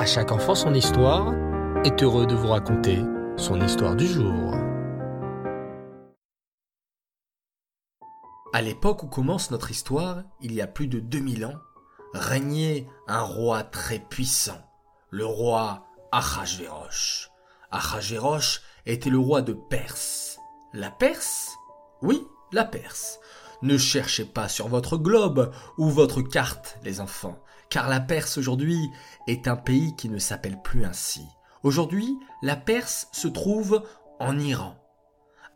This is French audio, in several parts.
À chaque enfant son histoire est heureux de vous raconter son histoire du jour. À l'époque où commence notre histoire, il y a plus de 2000 ans, régnait un roi très puissant, le roi Achashverosh. Achashverosh était le roi de Perse. La Perse? Oui, la Perse. Ne cherchez pas sur votre globe ou votre carte, les enfants, car la Perse aujourd'hui est un pays qui ne s'appelle plus ainsi. Aujourd'hui, la Perse se trouve en Iran.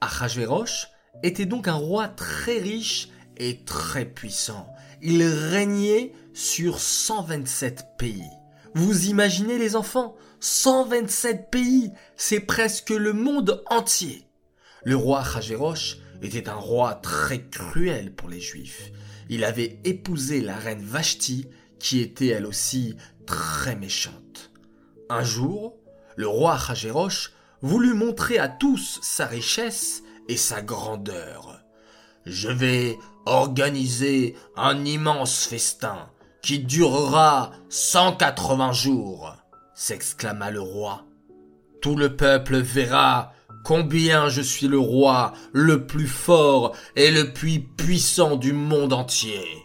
Achashverosh était donc un roi très riche et très puissant. Il régnait sur 127 pays. Vous imaginez les enfants 127 pays, c'est presque le monde entier. Le roi Achashverosh était un roi très cruel pour les juifs. Il avait épousé la reine Vashti, qui était elle aussi très méchante. Un jour, le roi Achashverosh voulut montrer à tous sa richesse et sa grandeur. Je vais organiser un immense festin qui durera 180 jours, s'exclama le roi. Tout le peuple verra combien je suis le roi le plus fort et le plus puissant du monde entier.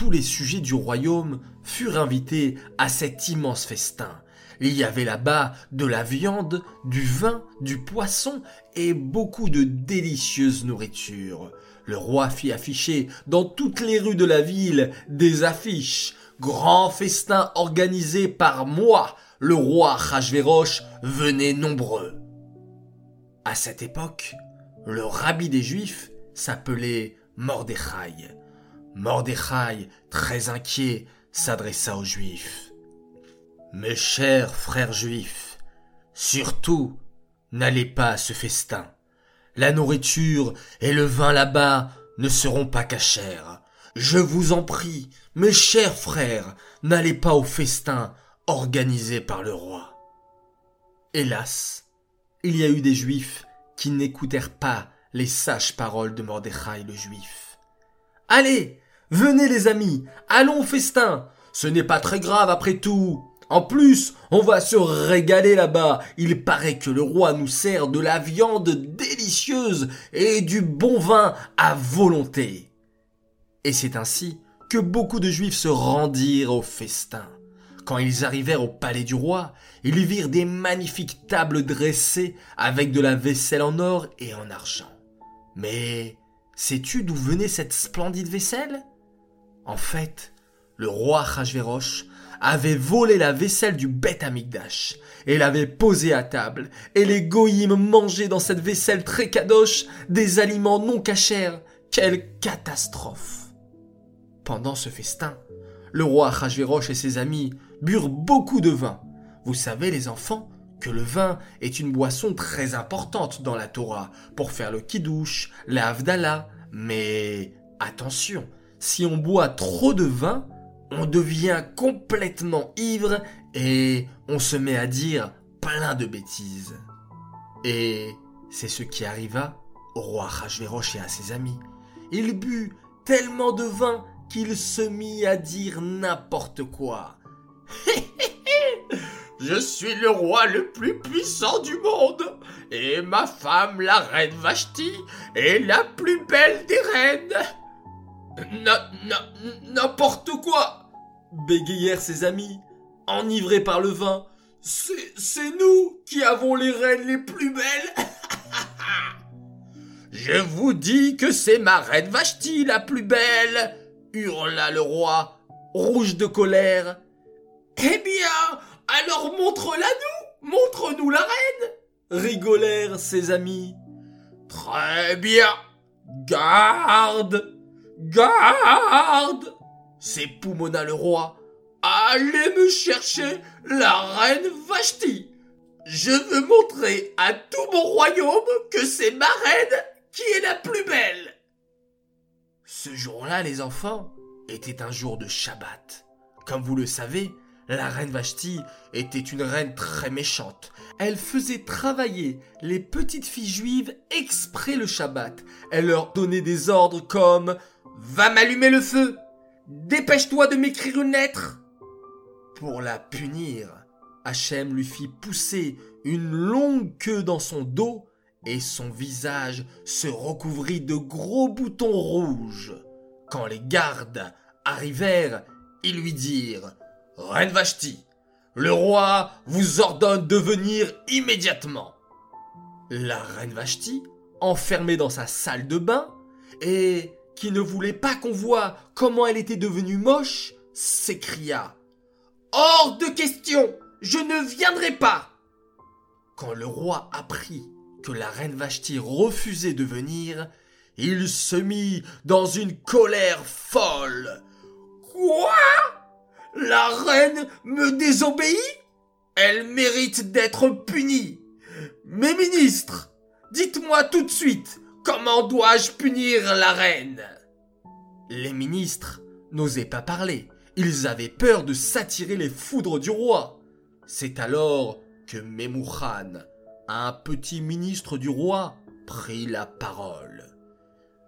Tous les sujets du royaume furent invités à cet immense festin. Il y avait là-bas de la viande, du vin, du poisson et beaucoup de délicieuse nourriture. Le roi fit afficher dans toutes les rues de la ville des affiches. Grand festin organisé par moi, le roi Rajverosh, venait nombreux. À cette époque, le rabbi des Juifs s'appelait Mordechai. Mordechai, très inquiet, s'adressa aux Juifs. Mes chers frères juifs, surtout, n'allez pas à ce festin. La nourriture et le vin là-bas ne seront pas cachers. Je vous en prie, mes chers frères, n'allez pas au festin organisé par le roi. Hélas, il y a eu des juifs qui n'écoutèrent pas les sages paroles de Mordechai le juif. Allez, venez les amis, allons au festin. Ce n'est pas très grave après tout. En plus, on va se régaler là-bas. Il paraît que le roi nous sert de la viande délicieuse et du bon vin à volonté. Et c'est ainsi que beaucoup de juifs se rendirent au festin. Quand ils arrivèrent au palais du roi, ils virent des magnifiques tables dressées avec de la vaisselle en or et en argent. Mais sais-tu d'où venait cette splendide vaisselle? En fait, le roi Rajverosh avait volé la vaisselle du Beth Amigdash et l'avait posée à table, et les goïms mangeaient dans cette vaisselle très kadosh des aliments non cachers. Quelle catastrophe Pendant ce festin, le roi Achashverosh et ses amis burent beaucoup de vin. Vous savez, les enfants, que le vin est une boisson très importante dans la Torah pour faire le kiddush, la. Mais attention, si on boit trop de vin, on devient complètement ivre et on se met à dire plein de bêtises. Et c'est ce qui arriva au roi Rajverosh et à ses amis. Il but tellement de vin qu'il se mit à dire n'importe quoi. Je suis le roi le plus puissant du monde, et ma femme, la reine Vashti, est la plus belle des reines. N'importe quoi bégayèrent ses amis, enivrés par le vin. C'est nous qui avons les reines les plus belles. Je vous dis que c'est ma reine Vashti la plus belle, hurla le roi, rouge de colère. Eh bien, alors montre-la nous, montre-nous la reine, rigolèrent ses amis. Très bien, garde, garde, s'époumonna le roi. Allez me chercher la reine Vashti. Je veux montrer à tout mon royaume que c'est ma reine qui est la plus belle. Ce jour-là, les enfants, était un jour de Shabbat. Comme vous le savez, la reine Vashti était une reine très méchante. Elle faisait travailler les petites filles juives exprès le Shabbat. Elle leur donnait des ordres comme Va m'allumer le feu Dépêche-toi de m'écrire une lettre Pour la punir, Hachem lui fit pousser une longue queue dans son dos et son visage se recouvrit de gros boutons rouges. Quand les gardes arrivèrent, ils lui dirent Reine Vashti, le roi vous ordonne de venir immédiatement. La reine Vashti, enfermée dans sa salle de bain, et qui ne voulait pas qu'on voie comment elle était devenue moche, s'écria Hors de question Je ne viendrai pas Quand le roi apprit que la reine Vashti refusait de venir, il se mit dans une colère folle. Quoi? La reine me désobéit? Elle mérite d'être punie. Mes ministres, dites-moi tout de suite, comment dois-je punir la reine? Les ministres n'osaient pas parler. Ils avaient peur de s'attirer les foudres du roi. C'est alors que Memouchan, un petit ministre du roi, prit la parole.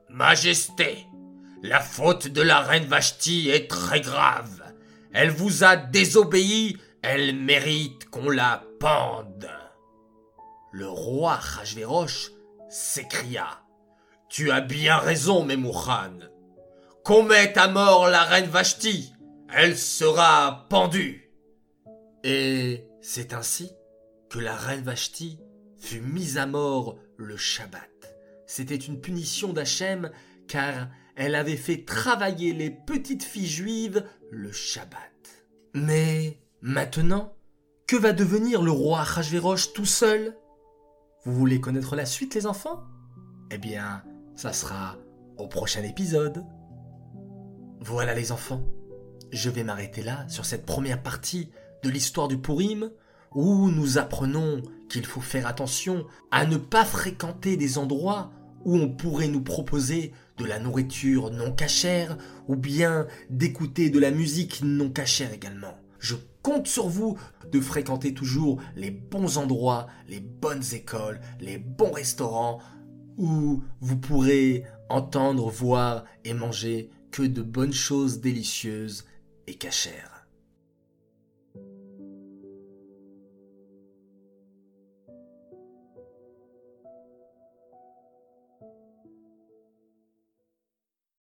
Majesté, la faute de la reine Vashti est très grave. Elle vous a désobéi, elle mérite qu'on la pende. Le roi Rajverosh s'écria. Tu as bien raison, Memouchan. Qu'on mette à mort la reine Vashti, elle sera pendue. Et c'est ainsi que la reine Vashti fut mise à mort le Shabbat. C'était une punition d'Hachem car elle avait fait travailler les petites filles juives le Shabbat. Mais maintenant, que va devenir le roi Achashverosh tout seul? Vous voulez connaître la suite les enfants? Eh bien, ça sera au prochain épisode. Voilà les enfants, je vais m'arrêter là sur cette première partie de l'histoire du Purim où nous apprenons qu'il faut faire attention à ne pas fréquenter des endroits où on pourrait nous proposer de la nourriture non cachère ou bien d'écouter de la musique non cachère également. Je compte sur vous de fréquenter toujours les bons endroits, les bonnes écoles, les bons restaurants où vous pourrez entendre, voir et manger que de bonnes choses délicieuses et cachères.